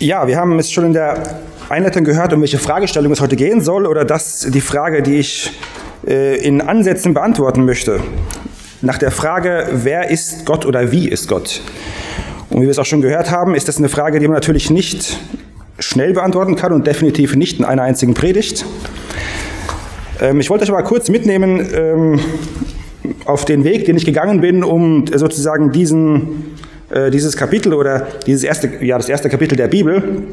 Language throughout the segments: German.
Ja, wir haben es schon in der Einleitung gehört, um welche Fragestellung es heute gehen soll, oder das die Frage, die ich äh, in Ansätzen beantworten möchte. Nach der Frage, wer ist Gott oder wie ist Gott? Und wie wir es auch schon gehört haben, ist das eine Frage, die man natürlich nicht schnell beantworten kann und definitiv nicht in einer einzigen Predigt. Ähm, ich wollte euch aber kurz mitnehmen ähm, auf den Weg, den ich gegangen bin, um sozusagen diesen, äh, dieses Kapitel oder dieses erste, ja, das erste Kapitel der Bibel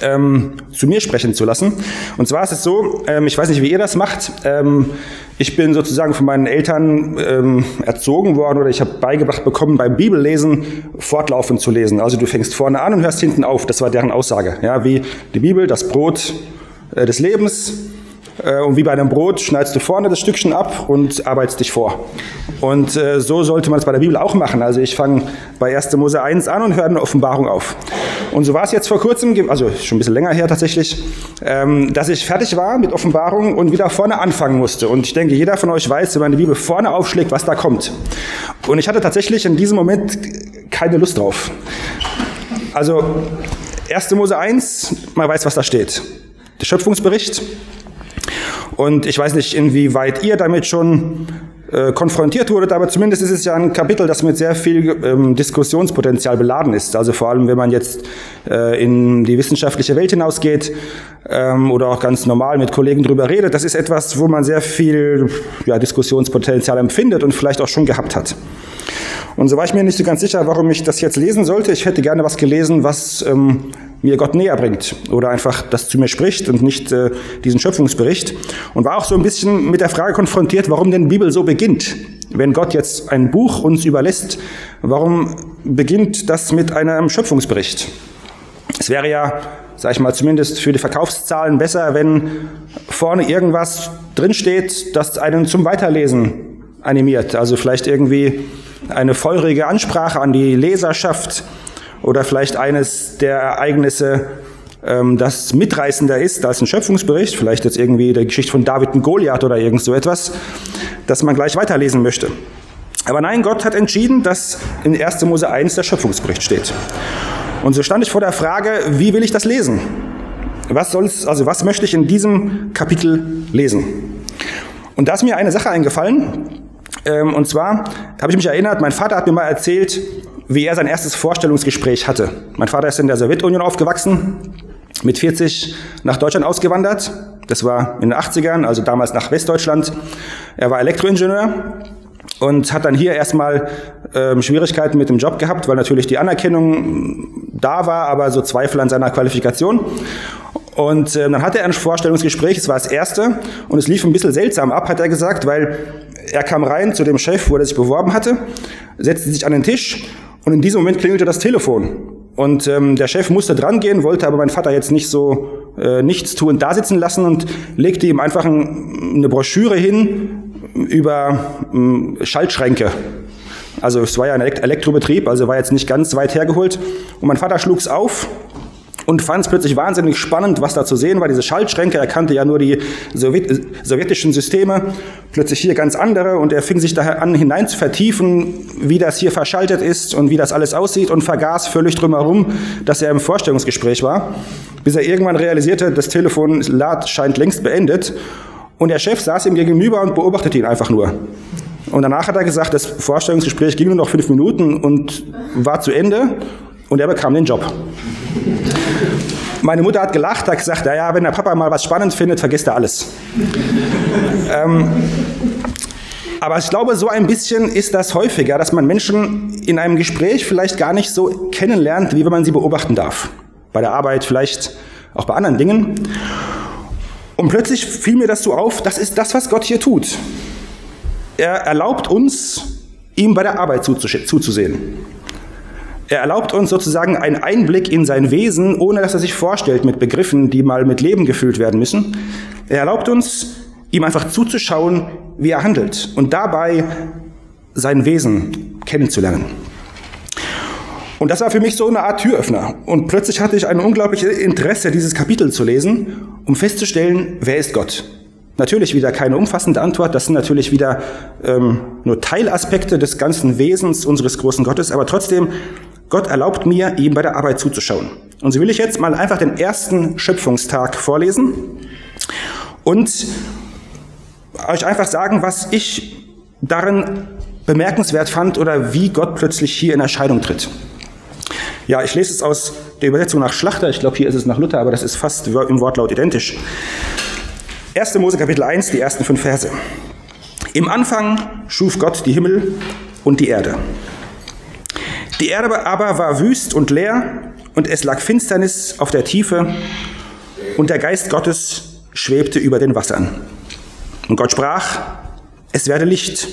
ähm, zu mir sprechen zu lassen. Und zwar ist es so, ähm, ich weiß nicht, wie ihr das macht. Ähm, ich bin sozusagen von meinen Eltern ähm, erzogen worden oder ich habe beigebracht bekommen, beim Bibellesen fortlaufend zu lesen. Also du fängst vorne an und hörst hinten auf. Das war deren Aussage. Ja, wie die Bibel, das Brot äh, des Lebens und wie bei einem Brot schneidest du vorne das Stückchen ab und arbeitest dich vor. Und äh, so sollte man es bei der Bibel auch machen. Also ich fange bei 1. Mose 1 an und höre eine Offenbarung auf. Und so war es jetzt vor kurzem, also schon ein bisschen länger her tatsächlich, ähm, dass ich fertig war mit Offenbarung und wieder vorne anfangen musste. Und ich denke, jeder von euch weiß, wenn man die Bibel vorne aufschlägt, was da kommt. Und ich hatte tatsächlich in diesem Moment keine Lust drauf. Also 1. Mose 1, man weiß, was da steht. Der Schöpfungsbericht, und ich weiß nicht, inwieweit ihr damit schon äh, konfrontiert wurdet, aber zumindest ist es ja ein Kapitel, das mit sehr viel ähm, Diskussionspotenzial beladen ist. Also vor allem, wenn man jetzt äh, in die wissenschaftliche Welt hinausgeht ähm, oder auch ganz normal mit Kollegen drüber redet, das ist etwas, wo man sehr viel ja, Diskussionspotenzial empfindet und vielleicht auch schon gehabt hat. Und so war ich mir nicht so ganz sicher, warum ich das jetzt lesen sollte. Ich hätte gerne was gelesen, was ähm, mir Gott näher bringt oder einfach das zu mir spricht und nicht äh, diesen Schöpfungsbericht. Und war auch so ein bisschen mit der Frage konfrontiert, warum denn Bibel so beginnt. Wenn Gott jetzt ein Buch uns überlässt, warum beginnt das mit einem Schöpfungsbericht? Es wäre ja, sag ich mal, zumindest für die Verkaufszahlen besser, wenn vorne irgendwas drinsteht, das einen zum Weiterlesen animiert. Also vielleicht irgendwie eine feurige Ansprache an die Leserschaft oder vielleicht eines der Ereignisse, ähm, das mitreißender ist als ein Schöpfungsbericht, vielleicht jetzt irgendwie der Geschichte von David und Goliath oder irgend so etwas, das man gleich weiterlesen möchte. Aber nein, Gott hat entschieden, dass in 1. Mose 1 der Schöpfungsbericht steht. Und so stand ich vor der Frage, wie will ich das lesen? Was soll's, also was möchte ich in diesem Kapitel lesen? Und da ist mir eine Sache eingefallen, ähm, und zwar habe ich mich erinnert, mein Vater hat mir mal erzählt, wie er sein erstes Vorstellungsgespräch hatte. Mein Vater ist in der Sowjetunion aufgewachsen, mit 40 nach Deutschland ausgewandert. Das war in den 80ern, also damals nach Westdeutschland. Er war Elektroingenieur und hat dann hier erstmal ähm, Schwierigkeiten mit dem Job gehabt, weil natürlich die Anerkennung da war, aber so Zweifel an seiner Qualifikation. Und äh, dann hatte er ein Vorstellungsgespräch, es war das erste, und es lief ein bisschen seltsam ab, hat er gesagt, weil er kam rein zu dem Chef, wo er sich beworben hatte, setzte sich an den Tisch und in diesem Moment klingelte das Telefon. Und ähm, der Chef musste dran gehen, wollte aber meinen Vater jetzt nicht so äh, nichts tun, da sitzen lassen und legte ihm einfach ein, eine Broschüre hin über ähm, Schaltschränke. Also es war ja ein Elektrobetrieb, also war jetzt nicht ganz weit hergeholt. Und mein Vater schlug's auf und fand es plötzlich wahnsinnig spannend, was da zu sehen war. Diese Schaltschränke, er kannte ja nur die Sowjet sowjetischen Systeme, plötzlich hier ganz andere und er fing sich da an hinein zu vertiefen, wie das hier verschaltet ist und wie das alles aussieht und vergaß völlig drumherum, dass er im Vorstellungsgespräch war, bis er irgendwann realisierte, das Telefon scheint längst beendet und der Chef saß ihm gegenüber und beobachtete ihn einfach nur. Und danach hat er gesagt, das Vorstellungsgespräch ging nur noch fünf Minuten und war zu Ende und er bekam den Job. Meine Mutter hat gelacht, hat gesagt, ja, ja, wenn der Papa mal was spannend findet, vergisst er alles. ähm, aber ich glaube, so ein bisschen ist das häufiger, dass man Menschen in einem Gespräch vielleicht gar nicht so kennenlernt, wie wenn man sie beobachten darf. Bei der Arbeit, vielleicht auch bei anderen Dingen. Und plötzlich fiel mir das so auf, das ist das, was Gott hier tut. Er erlaubt uns, ihm bei der Arbeit zuzusehen. Er erlaubt uns sozusagen einen Einblick in sein Wesen, ohne dass er sich vorstellt mit Begriffen, die mal mit Leben gefüllt werden müssen. Er erlaubt uns, ihm einfach zuzuschauen, wie er handelt und dabei sein Wesen kennenzulernen. Und das war für mich so eine Art Türöffner. Und plötzlich hatte ich ein unglaubliches Interesse, dieses Kapitel zu lesen, um festzustellen, wer ist Gott? Natürlich wieder keine umfassende Antwort, das sind natürlich wieder ähm, nur Teilaspekte des ganzen Wesens unseres großen Gottes, aber trotzdem Gott erlaubt mir, ihm bei der Arbeit zuzuschauen. Und so will ich jetzt mal einfach den ersten Schöpfungstag vorlesen und euch einfach sagen, was ich darin bemerkenswert fand oder wie Gott plötzlich hier in Erscheinung tritt. Ja, ich lese es aus der Übersetzung nach Schlachter. Ich glaube, hier ist es nach Luther, aber das ist fast im Wortlaut identisch. 1. Mose Kapitel 1, die ersten fünf Verse. Im Anfang schuf Gott die Himmel und die Erde. Die Erde aber war wüst und leer und es lag Finsternis auf der Tiefe und der Geist Gottes schwebte über den Wassern. Und Gott sprach, es werde Licht.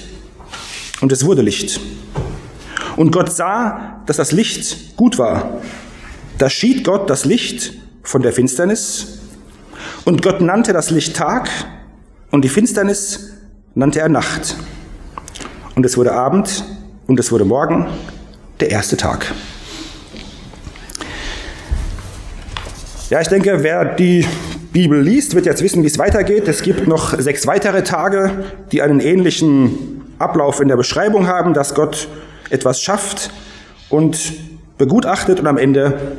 Und es wurde Licht. Und Gott sah, dass das Licht gut war. Da schied Gott das Licht von der Finsternis. Und Gott nannte das Licht Tag und die Finsternis nannte er Nacht. Und es wurde Abend und es wurde Morgen, der erste Tag. Ja, ich denke, wer die Bibel liest, wird jetzt wissen, wie es weitergeht. Es gibt noch sechs weitere Tage, die einen ähnlichen Ablauf in der Beschreibung haben, dass Gott etwas schafft und begutachtet und am Ende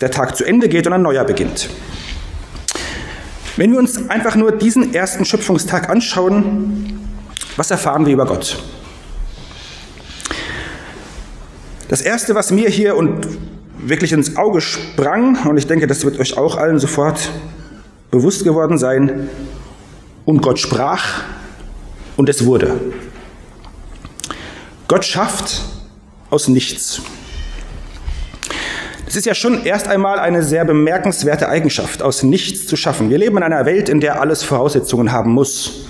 der Tag zu Ende geht und ein neuer beginnt. Wenn wir uns einfach nur diesen ersten Schöpfungstag anschauen, was erfahren wir über Gott? Das Erste, was mir hier und wirklich ins Auge sprang, und ich denke, das wird euch auch allen sofort bewusst geworden sein, und Gott sprach und es wurde. Gott schafft aus nichts. Das ist ja schon erst einmal eine sehr bemerkenswerte Eigenschaft, aus nichts zu schaffen. Wir leben in einer Welt, in der alles Voraussetzungen haben muss.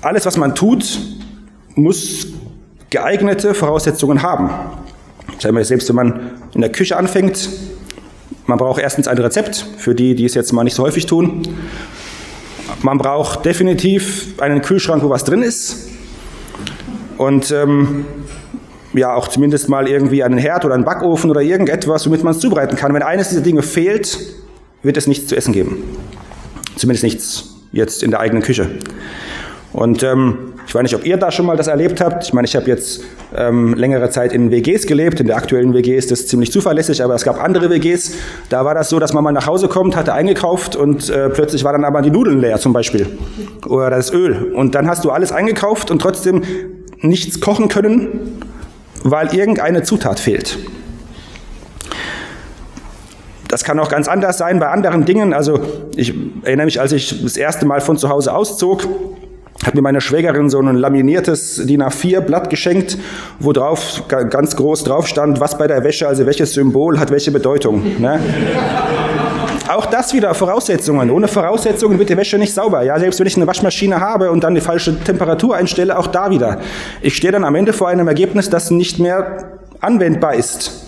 Alles, was man tut, muss geeignete Voraussetzungen haben. Selbst wenn man in der Küche anfängt, man braucht erstens ein Rezept, für die, die es jetzt mal nicht so häufig tun. Man braucht definitiv einen Kühlschrank, wo was drin ist. Und ähm, ja, auch zumindest mal irgendwie einen Herd oder einen Backofen oder irgendetwas, womit man es zubereiten kann. Wenn eines dieser Dinge fehlt, wird es nichts zu essen geben. Zumindest nichts jetzt in der eigenen Küche. Und ähm, ich weiß nicht, ob ihr da schon mal das erlebt habt. Ich meine, ich habe jetzt ähm, längere Zeit in WGs gelebt. In der aktuellen WG ist das ziemlich zuverlässig, aber es gab andere WGs. Da war das so, dass man mal nach Hause kommt, hatte eingekauft und äh, plötzlich war dann aber die Nudeln leer zum Beispiel. Oder das Öl. Und dann hast du alles eingekauft und trotzdem nichts kochen können, weil irgendeine Zutat fehlt. Das kann auch ganz anders sein bei anderen Dingen. Also ich erinnere mich, als ich das erste Mal von zu Hause auszog, hat mir meine Schwägerin so ein laminiertes DIN A4-Blatt geschenkt, wo drauf ganz groß drauf stand, was bei der Wäsche, also welches Symbol hat welche Bedeutung. Ne? Auch das wieder Voraussetzungen. Ohne Voraussetzungen wird die Wäsche nicht sauber. Ja, selbst wenn ich eine Waschmaschine habe und dann die falsche Temperatur einstelle, auch da wieder. Ich stehe dann am Ende vor einem Ergebnis, das nicht mehr anwendbar ist.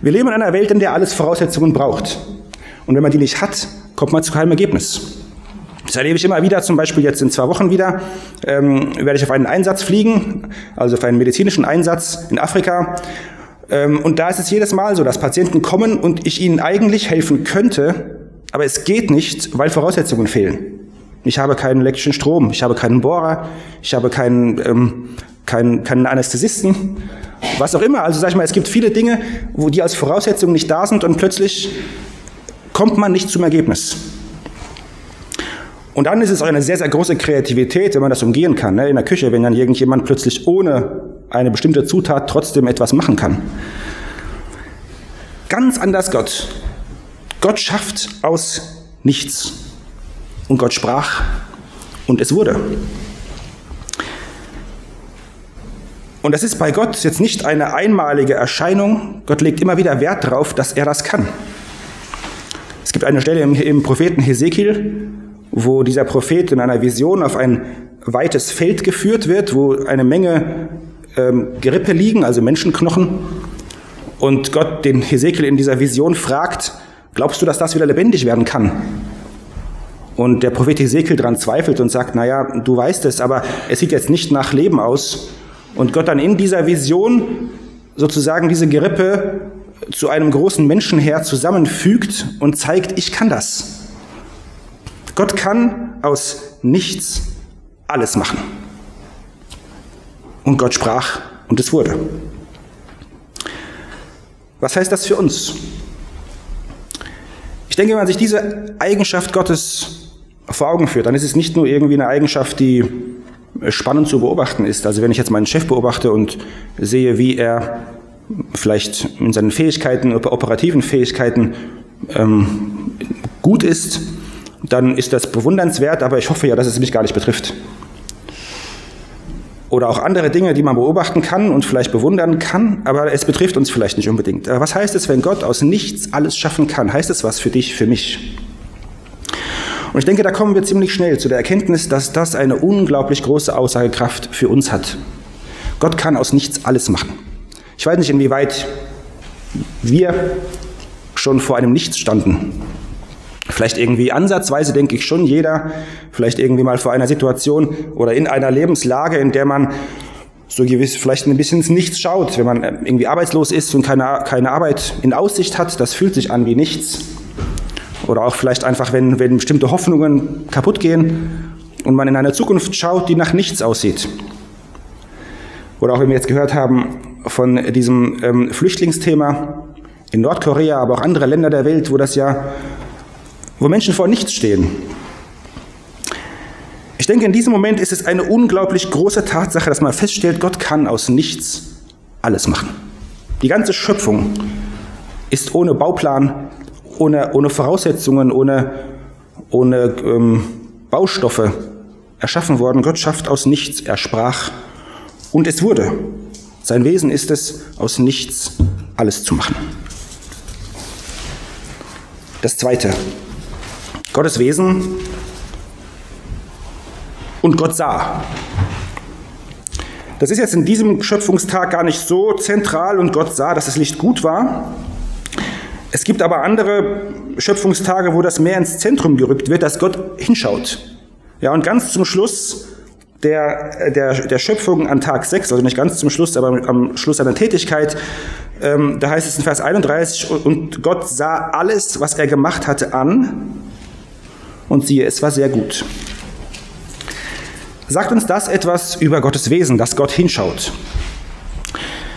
Wir leben in einer Welt, in der alles Voraussetzungen braucht. Und wenn man die nicht hat, kommt man zu keinem Ergebnis. Das erlebe ich immer wieder, zum Beispiel jetzt in zwei Wochen wieder, ähm, werde ich auf einen Einsatz fliegen, also auf einen medizinischen Einsatz in Afrika. Ähm, und da ist es jedes Mal so, dass Patienten kommen und ich ihnen eigentlich helfen könnte, aber es geht nicht, weil Voraussetzungen fehlen. Ich habe keinen elektrischen Strom, ich habe keinen Bohrer, ich habe keinen, ähm, keinen, keinen Anästhesisten, was auch immer. Also sag ich mal, es gibt viele Dinge, wo die als Voraussetzungen nicht da sind und plötzlich kommt man nicht zum Ergebnis. Und dann ist es auch eine sehr, sehr große Kreativität, wenn man das umgehen kann. Ne? In der Küche, wenn dann irgendjemand plötzlich ohne eine bestimmte Zutat trotzdem etwas machen kann. Ganz anders Gott. Gott schafft aus nichts. Und Gott sprach und es wurde. Und das ist bei Gott jetzt nicht eine einmalige Erscheinung. Gott legt immer wieder Wert darauf, dass er das kann. Es gibt eine Stelle im, im Propheten Hesekiel, wo dieser Prophet in einer Vision auf ein weites Feld geführt wird, wo eine Menge ähm, Gerippe liegen, also Menschenknochen. Und Gott den Hesekiel in dieser Vision fragt, glaubst du, dass das wieder lebendig werden kann? Und der Prophet Hesekiel daran zweifelt und sagt, naja, du weißt es, aber es sieht jetzt nicht nach Leben aus. Und Gott dann in dieser Vision sozusagen diese Gerippe zu einem großen Menschenheer zusammenfügt und zeigt, ich kann das. Gott kann aus nichts alles machen. Und Gott sprach und es wurde. Was heißt das für uns? Ich denke, wenn man sich diese Eigenschaft Gottes vor Augen führt, dann ist es nicht nur irgendwie eine Eigenschaft, die spannend zu beobachten ist. Also wenn ich jetzt meinen Chef beobachte und sehe, wie er vielleicht in seinen Fähigkeiten, operativen Fähigkeiten ähm, gut ist, dann ist das bewundernswert, aber ich hoffe ja, dass es mich gar nicht betrifft. Oder auch andere Dinge, die man beobachten kann und vielleicht bewundern kann, aber es betrifft uns vielleicht nicht unbedingt. Aber was heißt es, wenn Gott aus nichts alles schaffen kann? Heißt es was für dich, für mich? Und ich denke, da kommen wir ziemlich schnell zu der Erkenntnis, dass das eine unglaublich große Aussagekraft für uns hat. Gott kann aus nichts alles machen. Ich weiß nicht, inwieweit wir schon vor einem Nichts standen. Vielleicht irgendwie ansatzweise, denke ich schon, jeder, vielleicht irgendwie mal vor einer Situation oder in einer Lebenslage, in der man so gewiss vielleicht ein bisschen ins Nichts schaut, wenn man irgendwie arbeitslos ist und keine, keine Arbeit in Aussicht hat, das fühlt sich an wie nichts. Oder auch vielleicht einfach, wenn, wenn bestimmte Hoffnungen kaputt gehen und man in eine Zukunft schaut, die nach nichts aussieht. Oder auch wenn wir jetzt gehört haben von diesem ähm, Flüchtlingsthema in Nordkorea, aber auch andere Länder der Welt, wo das ja, wo Menschen vor nichts stehen. Ich denke, in diesem Moment ist es eine unglaublich große Tatsache, dass man feststellt, Gott kann aus nichts alles machen. Die ganze Schöpfung ist ohne Bauplan, ohne, ohne Voraussetzungen, ohne, ohne ähm, Baustoffe erschaffen worden. Gott schafft aus nichts. Er sprach und es wurde. Sein Wesen ist es, aus nichts alles zu machen. Das Zweite. Gottes Wesen und Gott sah. Das ist jetzt in diesem Schöpfungstag gar nicht so zentral und Gott sah, dass das Licht gut war. Es gibt aber andere Schöpfungstage, wo das mehr ins Zentrum gerückt wird, dass Gott hinschaut. Ja, und ganz zum Schluss der, der, der Schöpfung an Tag 6, also nicht ganz zum Schluss, aber am Schluss seiner Tätigkeit, ähm, da heißt es in Vers 31, und Gott sah alles, was er gemacht hatte, an, und siehe, es war sehr gut. Sagt uns das etwas über Gottes Wesen, dass Gott hinschaut?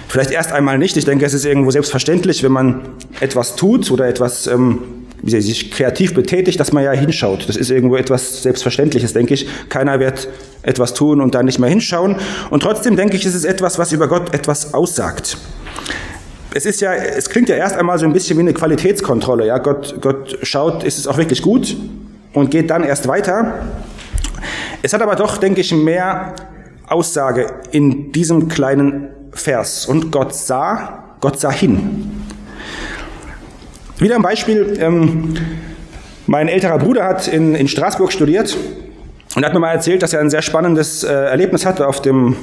Vielleicht erst einmal nicht. Ich denke, es ist irgendwo selbstverständlich, wenn man etwas tut oder etwas ähm, sich kreativ betätigt, dass man ja hinschaut. Das ist irgendwo etwas Selbstverständliches, denke ich. Keiner wird etwas tun und dann nicht mehr hinschauen. Und trotzdem denke ich, es ist etwas, was über Gott etwas aussagt. Es ist ja, es klingt ja erst einmal so ein bisschen wie eine Qualitätskontrolle. Ja, Gott, Gott schaut, ist es auch wirklich gut und geht dann erst weiter. Es hat aber doch, denke ich, mehr Aussage in diesem kleinen Vers. Und Gott sah, Gott sah hin. Wieder ein Beispiel. Ähm, mein älterer Bruder hat in, in Straßburg studiert und hat mir mal erzählt, dass er ein sehr spannendes äh, Erlebnis hatte auf dem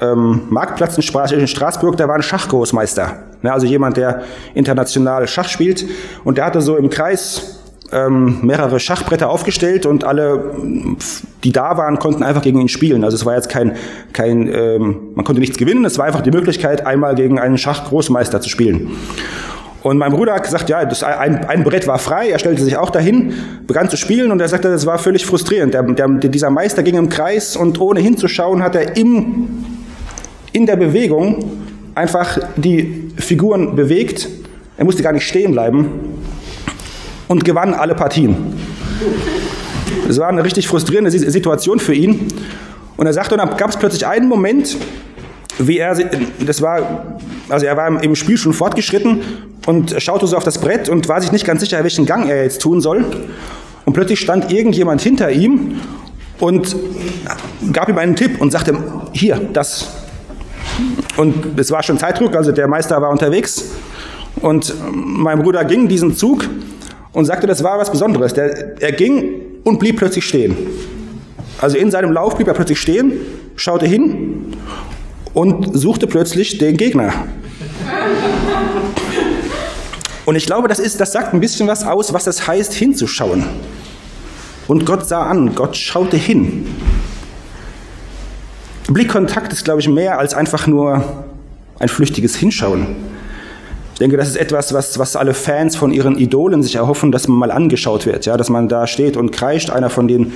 ähm, Marktplatz in Straßburg. Da war ein Schachgroßmeister. Ja, also jemand, der international Schach spielt. Und der hatte so im Kreis ähm, mehrere Schachbretter aufgestellt und alle, die da waren, konnten einfach gegen ihn spielen. Also es war jetzt kein, kein ähm, man konnte nichts gewinnen, es war einfach die Möglichkeit, einmal gegen einen Schachgroßmeister zu spielen. Und mein Bruder hat gesagt, ja, das ein, ein Brett war frei, er stellte sich auch dahin, begann zu spielen und er sagte, das war völlig frustrierend. Der, der, dieser Meister ging im Kreis und ohne hinzuschauen hat er im, in der Bewegung einfach die Figuren bewegt. Er musste gar nicht stehen bleiben und gewann alle Partien. Es war eine richtig frustrierende Situation für ihn. Und er sagte, und dann gab es plötzlich einen Moment, wie er, das war, also er war im Spiel schon fortgeschritten und schaute so auf das Brett und war sich nicht ganz sicher, welchen Gang er jetzt tun soll. Und plötzlich stand irgendjemand hinter ihm und gab ihm einen Tipp und sagte, hier, das. Und es war schon Zeitdruck, also der Meister war unterwegs und mein Bruder ging diesen Zug und sagte, das war was Besonderes. Der, er ging und blieb plötzlich stehen. Also in seinem Lauf blieb er plötzlich stehen, schaute hin und suchte plötzlich den Gegner. Und ich glaube, das, ist, das sagt ein bisschen was aus, was es heißt, hinzuschauen. Und Gott sah an, Gott schaute hin. Blickkontakt ist, glaube ich, mehr als einfach nur ein flüchtiges Hinschauen. Ich denke, das ist etwas, was, was alle Fans von ihren Idolen sich erhoffen, dass man mal angeschaut wird, ja, dass man da steht und kreischt, einer von den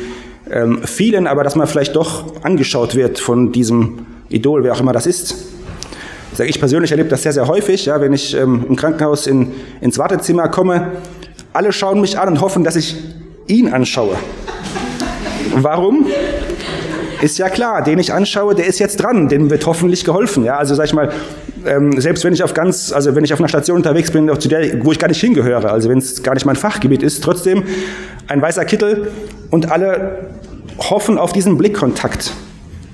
ähm, vielen, aber dass man vielleicht doch angeschaut wird von diesem Idol, wer auch immer das ist. Ich, persönlich erlebe das sehr, sehr häufig, ja, wenn ich ähm, im Krankenhaus in, ins Wartezimmer komme. Alle schauen mich an und hoffen, dass ich ihn anschaue. Warum? Ist ja klar, den ich anschaue, der ist jetzt dran, dem wird hoffentlich geholfen. Ja, also sag ich mal, ähm, selbst wenn ich auf ganz, also wenn ich auf einer Station unterwegs bin, zu der, wo ich gar nicht hingehöre, also wenn es gar nicht mein Fachgebiet ist, trotzdem ein weißer Kittel und alle hoffen auf diesen Blickkontakt.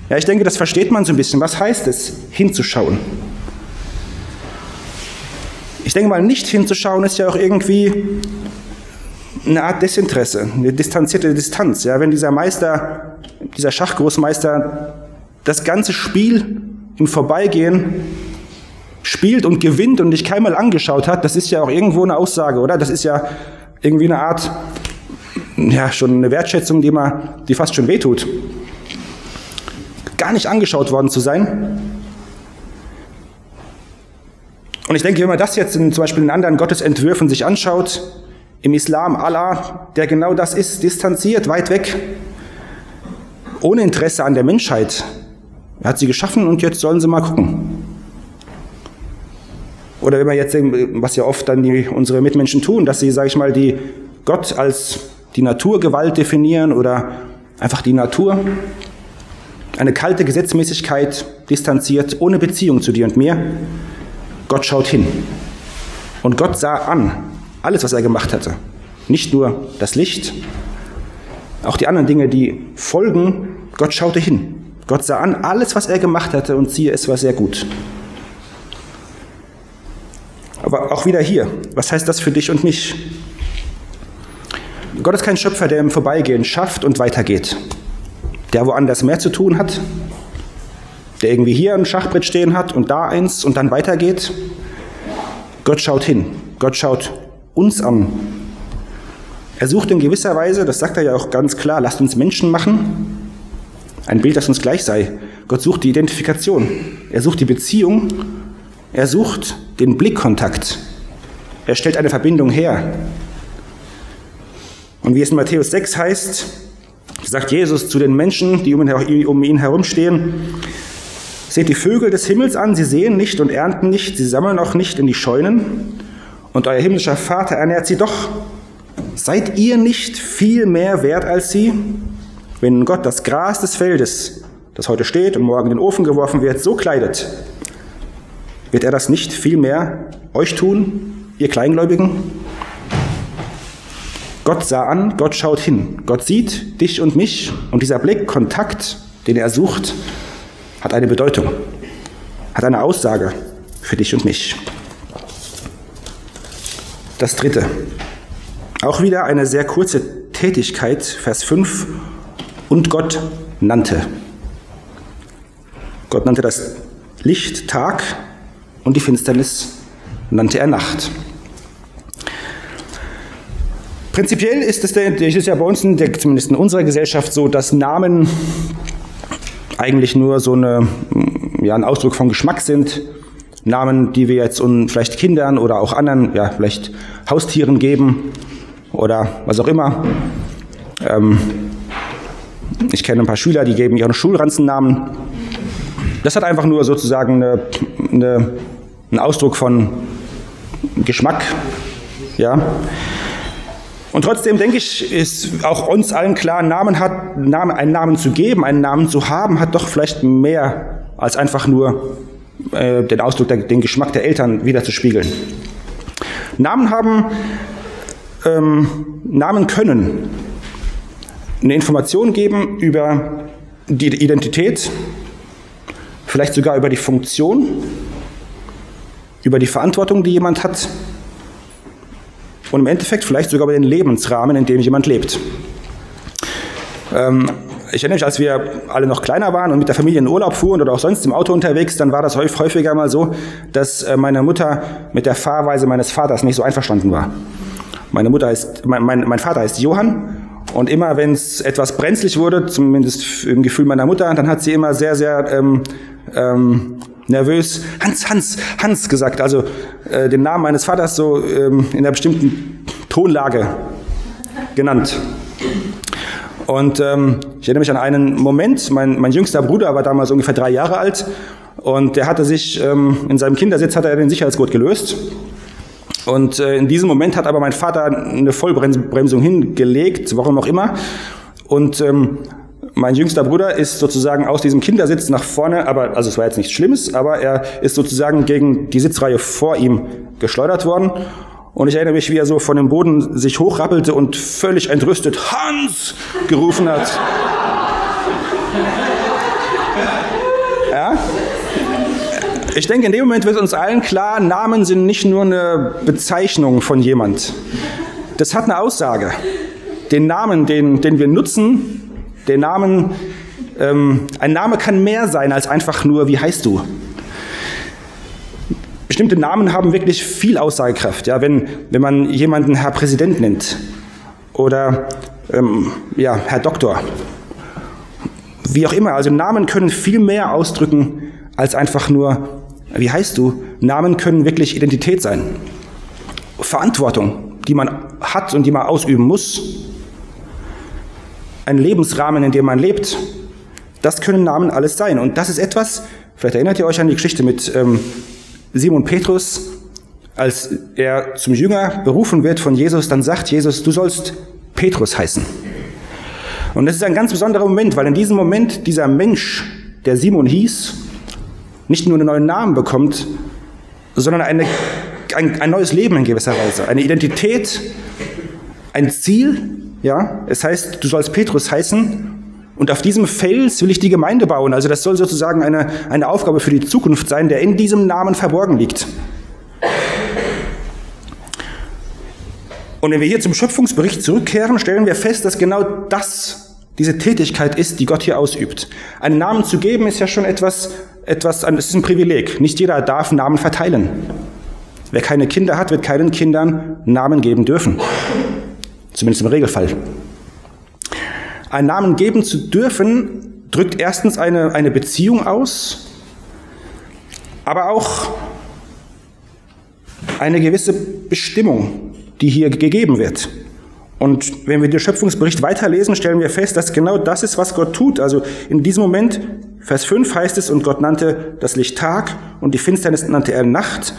Ja, ich denke, das versteht man so ein bisschen. Was heißt es, hinzuschauen? Ich denke mal, nicht hinzuschauen ist ja auch irgendwie eine Art Desinteresse, eine distanzierte Distanz. Ja, wenn dieser Meister, dieser Schachgroßmeister das ganze Spiel im Vorbeigehen spielt und gewinnt und dich keinmal angeschaut hat, das ist ja auch irgendwo eine Aussage, oder? Das ist ja irgendwie eine Art, ja, schon eine Wertschätzung, die, man, die fast schon wehtut. Gar nicht angeschaut worden zu sein. Und ich denke, wenn man das jetzt in, zum Beispiel in anderen Gottesentwürfen sich anschaut, im Islam Allah, der genau das ist, distanziert, weit weg, ohne Interesse an der Menschheit. Er hat sie geschaffen und jetzt sollen sie mal gucken. Oder wenn wir jetzt sehen, was ja oft dann die, unsere Mitmenschen tun, dass sie, sage ich mal, die Gott als die Naturgewalt definieren oder einfach die Natur. Eine kalte Gesetzmäßigkeit distanziert, ohne Beziehung zu dir und mir. Gott schaut hin. Und Gott sah an, alles, was er gemacht hatte. Nicht nur das Licht, auch die anderen Dinge, die folgen. Gott schaute hin. Gott sah an, alles, was er gemacht hatte, und siehe, es war sehr gut. Aber auch wieder hier, was heißt das für dich und mich? Gott ist kein Schöpfer, der im Vorbeigehen schafft und weitergeht. Der woanders mehr zu tun hat, der irgendwie hier ein Schachbrett stehen hat und da eins und dann weitergeht. Gott schaut hin. Gott schaut uns an. Er sucht in gewisser Weise, das sagt er ja auch ganz klar, lasst uns Menschen machen. Ein Bild, das uns gleich sei. Gott sucht die Identifikation. Er sucht die Beziehung. Er sucht den Blickkontakt. Er stellt eine Verbindung her. Und wie es in Matthäus 6 heißt, sagt Jesus zu den Menschen, die um ihn herumstehen, seht die Vögel des Himmels an, sie sehen nicht und ernten nicht, sie sammeln auch nicht in die Scheunen, und euer himmlischer Vater ernährt sie doch. Seid ihr nicht viel mehr wert als sie? Wenn Gott das Gras des Feldes, das heute steht und morgen in den Ofen geworfen wird, so kleidet, wird er das nicht viel mehr euch tun, ihr Kleingläubigen? Gott sah an, Gott schaut hin. Gott sieht dich und mich und dieser Blick, Kontakt, den er sucht, hat eine Bedeutung, hat eine Aussage für dich und mich. Das dritte. Auch wieder eine sehr kurze Tätigkeit, Vers 5. Und Gott nannte. Gott nannte das Licht Tag und die Finsternis nannte er Nacht. Prinzipiell ist es, ist ja bei uns, in der, zumindest in unserer Gesellschaft, so, dass Namen eigentlich nur so eine, ja, ein Ausdruck von Geschmack sind. Namen, die wir jetzt und vielleicht Kindern oder auch anderen, ja, vielleicht Haustieren geben oder was auch immer. Ähm, ich kenne ein paar Schüler, die geben ihren Schulranzennamen. Das hat einfach nur sozusagen eine, eine ein Ausdruck von Geschmack. Ja. Und trotzdem denke ich, ist auch uns allen klar, einen Namen hat, einen Namen zu geben, einen Namen zu haben, hat doch vielleicht mehr als einfach nur äh, den Ausdruck, den Geschmack der Eltern wiederzuspiegeln. Namen haben, ähm, Namen können eine Information geben über die Identität, vielleicht sogar über die Funktion über die Verantwortung, die jemand hat und im Endeffekt vielleicht sogar über den Lebensrahmen, in dem jemand lebt. Ähm, ich erinnere mich, als wir alle noch kleiner waren und mit der Familie in Urlaub fuhren oder auch sonst im Auto unterwegs, dann war das häufiger mal so, dass äh, meine Mutter mit der Fahrweise meines Vaters nicht so einverstanden war. Meine Mutter ist, mein, mein, mein Vater heißt Johann und immer wenn es etwas brenzlig wurde, zumindest im Gefühl meiner Mutter, dann hat sie immer sehr, sehr ähm, ähm, nervös Hans, Hans, Hans gesagt, also äh, den Namen meines Vaters so ähm, in einer bestimmten Tonlage genannt. Und ähm, ich erinnere mich an einen Moment, mein, mein jüngster Bruder war damals ungefähr drei Jahre alt Und der hatte sich, ähm, in seinem Kindersitz hat er den Sicherheitsgurt gelöst. Und äh, in diesem Moment hat aber mein Vater eine Vollbremsung hingelegt, warum auch immer. Und ähm, mein jüngster Bruder ist sozusagen aus diesem Kindersitz nach vorne, aber also es war jetzt nichts Schlimmes, aber er ist sozusagen gegen die Sitzreihe vor ihm geschleudert worden. Und ich erinnere mich, wie er so von dem Boden sich hochrappelte und völlig entrüstet Hans gerufen hat. Ja? Ich denke, in dem Moment wird uns allen klar, Namen sind nicht nur eine Bezeichnung von jemand. Das hat eine Aussage. Den Namen, den, den wir nutzen, der Namen, ähm, ein Name kann mehr sein als einfach nur, wie heißt du? Bestimmte Namen haben wirklich viel Aussagekraft. Ja, wenn, wenn man jemanden Herr Präsident nennt oder ähm, ja, Herr Doktor, wie auch immer. Also Namen können viel mehr ausdrücken als einfach nur, wie heißt du? Namen können wirklich Identität sein. Verantwortung, die man hat und die man ausüben muss ein Lebensrahmen, in dem man lebt. Das können Namen alles sein. Und das ist etwas, vielleicht erinnert ihr euch an die Geschichte mit ähm, Simon Petrus, als er zum Jünger berufen wird von Jesus, dann sagt Jesus, du sollst Petrus heißen. Und das ist ein ganz besonderer Moment, weil in diesem Moment dieser Mensch, der Simon hieß, nicht nur einen neuen Namen bekommt, sondern eine, ein, ein neues Leben in gewisser Weise, eine Identität, ein Ziel, ja, es heißt, du sollst Petrus heißen und auf diesem Fels will ich die Gemeinde bauen. Also das soll sozusagen eine, eine Aufgabe für die Zukunft sein, der in diesem Namen verborgen liegt. Und wenn wir hier zum Schöpfungsbericht zurückkehren, stellen wir fest, dass genau das diese Tätigkeit ist, die Gott hier ausübt. Einen Namen zu geben ist ja schon etwas, etwas, es ist ein Privileg. Nicht jeder darf Namen verteilen. Wer keine Kinder hat, wird keinen Kindern Namen geben dürfen. Zumindest im Regelfall. Einen Namen geben zu dürfen, drückt erstens eine, eine Beziehung aus, aber auch eine gewisse Bestimmung, die hier gegeben wird. Und wenn wir den Schöpfungsbericht weiterlesen, stellen wir fest, dass genau das ist, was Gott tut. Also in diesem Moment, Vers 5 heißt es, und Gott nannte das Licht Tag und die Finsternis nannte er Nacht.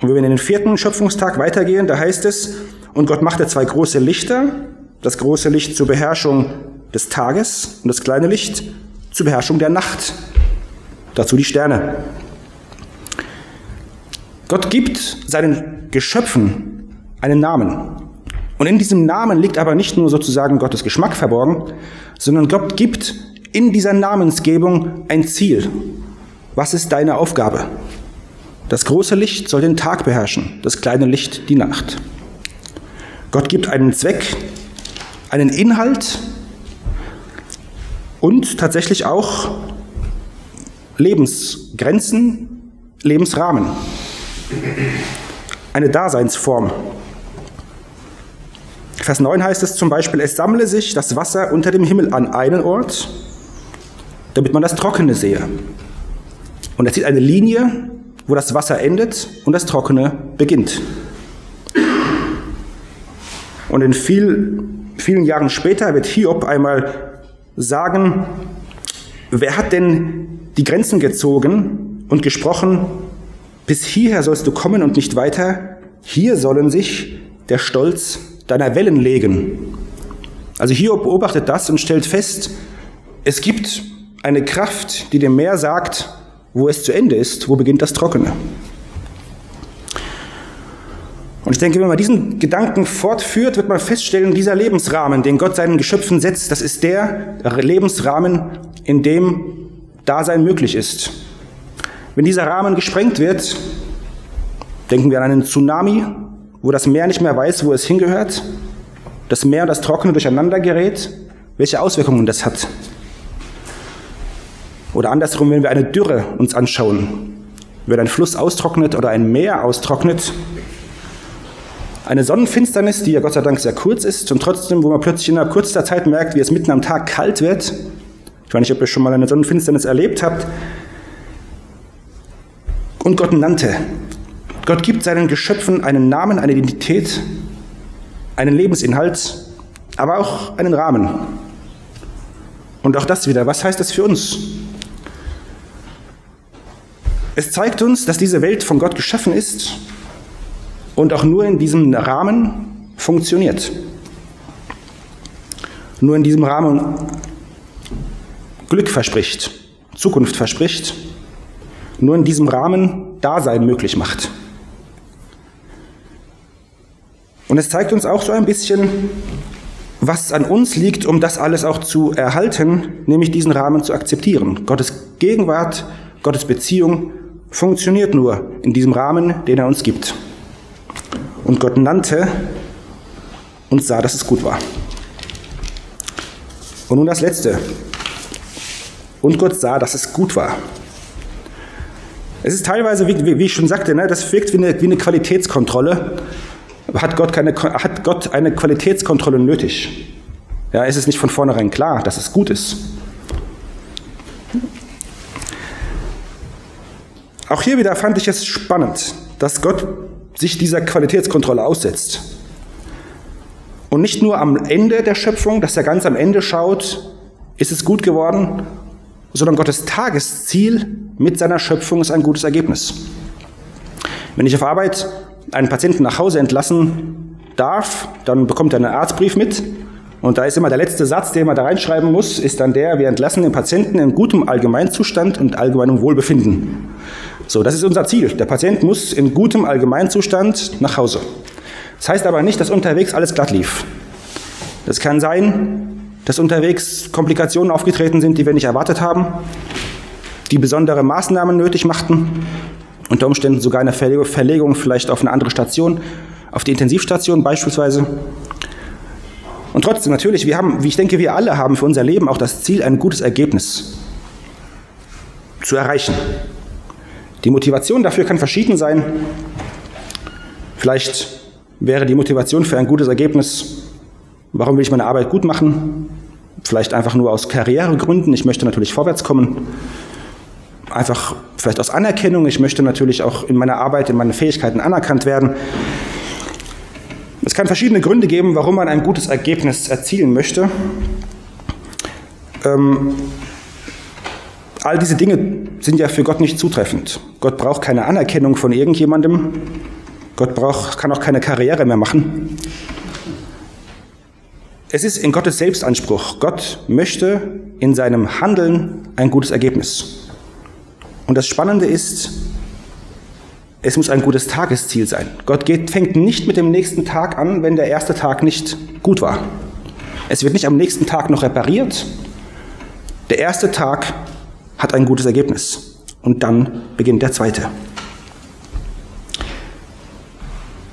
Und wenn wir in den vierten Schöpfungstag weitergehen, da heißt es, und Gott machte zwei große Lichter, das große Licht zur Beherrschung des Tages und das kleine Licht zur Beherrschung der Nacht. Dazu die Sterne. Gott gibt seinen Geschöpfen einen Namen. Und in diesem Namen liegt aber nicht nur sozusagen Gottes Geschmack verborgen, sondern Gott gibt in dieser Namensgebung ein Ziel. Was ist deine Aufgabe? Das große Licht soll den Tag beherrschen, das kleine Licht die Nacht. Gott gibt einen Zweck, einen Inhalt und tatsächlich auch Lebensgrenzen, Lebensrahmen. Eine Daseinsform. Vers 9 heißt es zum Beispiel, es sammle sich das Wasser unter dem Himmel an einen Ort, damit man das Trockene sehe. Und er zieht eine Linie, wo das Wasser endet und das Trockene beginnt. Und in viel, vielen Jahren später wird Hiob einmal sagen, wer hat denn die Grenzen gezogen und gesprochen, bis hierher sollst du kommen und nicht weiter, hier sollen sich der Stolz deiner Wellen legen. Also Hiob beobachtet das und stellt fest, es gibt eine Kraft, die dem Meer sagt, wo es zu Ende ist, wo beginnt das Trockene. Und ich denke, wenn man diesen Gedanken fortführt, wird man feststellen, dieser Lebensrahmen, den Gott seinen Geschöpfen setzt, das ist der Lebensrahmen, in dem Dasein möglich ist. Wenn dieser Rahmen gesprengt wird, denken wir an einen Tsunami, wo das Meer nicht mehr weiß, wo es hingehört, das Meer und das Trockene durcheinander gerät, welche Auswirkungen das hat. Oder andersrum, wenn wir eine Dürre uns anschauen, wenn ein Fluss austrocknet oder ein Meer austrocknet, eine Sonnenfinsternis, die ja Gott sei Dank sehr kurz ist und trotzdem, wo man plötzlich in einer kurzer Zeit merkt, wie es mitten am Tag kalt wird. Ich weiß nicht, ob ihr schon mal eine Sonnenfinsternis erlebt habt. Und Gott nannte. Gott gibt seinen Geschöpfen einen Namen, eine Identität, einen Lebensinhalt, aber auch einen Rahmen. Und auch das wieder, was heißt das für uns? Es zeigt uns, dass diese Welt von Gott geschaffen ist und auch nur in diesem Rahmen funktioniert. Nur in diesem Rahmen Glück verspricht, Zukunft verspricht, nur in diesem Rahmen Dasein möglich macht. Und es zeigt uns auch so ein bisschen, was an uns liegt, um das alles auch zu erhalten, nämlich diesen Rahmen zu akzeptieren. Gottes Gegenwart, Gottes Beziehung funktioniert nur in diesem Rahmen, den er uns gibt. Und Gott nannte und sah, dass es gut war. Und nun das Letzte. Und Gott sah, dass es gut war. Es ist teilweise, wie, wie ich schon sagte, ne, das wirkt wie eine, wie eine Qualitätskontrolle. Hat Gott, keine, hat Gott eine Qualitätskontrolle nötig? Ja, ist es nicht von vornherein klar, dass es gut ist? Auch hier wieder fand ich es spannend, dass Gott sich dieser Qualitätskontrolle aussetzt. Und nicht nur am Ende der Schöpfung, dass er ganz am Ende schaut, ist es gut geworden, sondern Gottes Tagesziel mit seiner Schöpfung ist ein gutes Ergebnis. Wenn ich auf Arbeit einen Patienten nach Hause entlassen darf, dann bekommt er einen Arztbrief mit und da ist immer der letzte Satz, den man da reinschreiben muss, ist dann der, wir entlassen den Patienten in gutem Allgemeinzustand und allgemeinem Wohlbefinden. So, das ist unser Ziel. Der Patient muss in gutem Allgemeinzustand nach Hause. Das heißt aber nicht, dass unterwegs alles glatt lief. Das kann sein, dass unterwegs Komplikationen aufgetreten sind, die wir nicht erwartet haben, die besondere Maßnahmen nötig machten, unter Umständen sogar eine Verlegung vielleicht auf eine andere Station, auf die Intensivstation beispielsweise. Und trotzdem natürlich, wir haben, wie ich denke, wir alle haben für unser Leben auch das Ziel, ein gutes Ergebnis zu erreichen. Die Motivation dafür kann verschieden sein. Vielleicht wäre die Motivation für ein gutes Ergebnis, warum will ich meine Arbeit gut machen? Vielleicht einfach nur aus Karrieregründen. Ich möchte natürlich vorwärts kommen. Einfach vielleicht aus Anerkennung. Ich möchte natürlich auch in meiner Arbeit, in meinen Fähigkeiten anerkannt werden. Es kann verschiedene Gründe geben, warum man ein gutes Ergebnis erzielen möchte. Ähm, all diese Dinge sind ja für Gott nicht zutreffend. Gott braucht keine Anerkennung von irgendjemandem. Gott braucht, kann auch keine Karriere mehr machen. Es ist in Gottes Selbstanspruch. Gott möchte in seinem Handeln ein gutes Ergebnis. Und das Spannende ist, es muss ein gutes Tagesziel sein. Gott geht, fängt nicht mit dem nächsten Tag an, wenn der erste Tag nicht gut war. Es wird nicht am nächsten Tag noch repariert. Der erste Tag hat ein gutes Ergebnis. Und dann beginnt der zweite.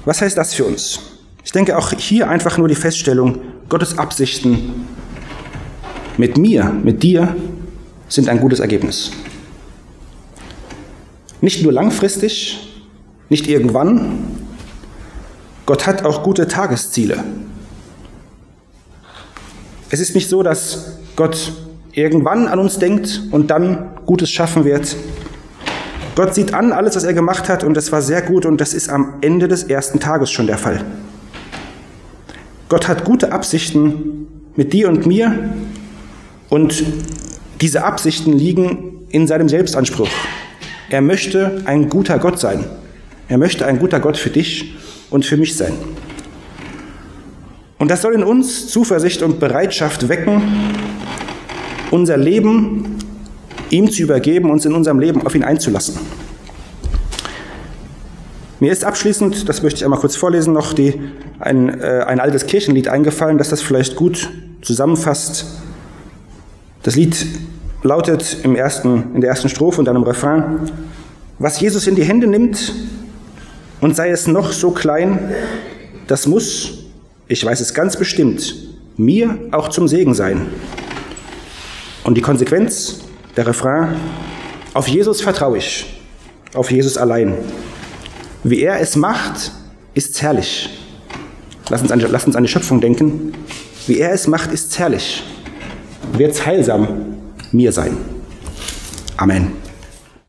Was heißt das für uns? Ich denke auch hier einfach nur die Feststellung, Gottes Absichten mit mir, mit dir, sind ein gutes Ergebnis. Nicht nur langfristig, nicht irgendwann. Gott hat auch gute Tagesziele. Es ist nicht so, dass Gott irgendwann an uns denkt und dann Gutes schaffen wird. Gott sieht an alles, was er gemacht hat und das war sehr gut und das ist am Ende des ersten Tages schon der Fall. Gott hat gute Absichten mit dir und mir und diese Absichten liegen in seinem Selbstanspruch. Er möchte ein guter Gott sein. Er möchte ein guter Gott für dich und für mich sein. Und das soll in uns Zuversicht und Bereitschaft wecken, unser Leben ihm zu übergeben, uns in unserem Leben auf ihn einzulassen. Mir ist abschließend, das möchte ich einmal kurz vorlesen, noch die, ein, äh, ein altes Kirchenlied eingefallen, das das vielleicht gut zusammenfasst. Das Lied lautet im ersten, in der ersten Strophe und dann im Refrain, was Jesus in die Hände nimmt, und sei es noch so klein, das muss, ich weiß es ganz bestimmt, mir auch zum Segen sein. Und die Konsequenz, der Refrain, auf Jesus vertraue ich, auf Jesus allein. Wie er es macht, ist herrlich. Lass uns, an, lass uns an die Schöpfung denken. Wie er es macht, ist herrlich. Wird's heilsam mir sein. Amen.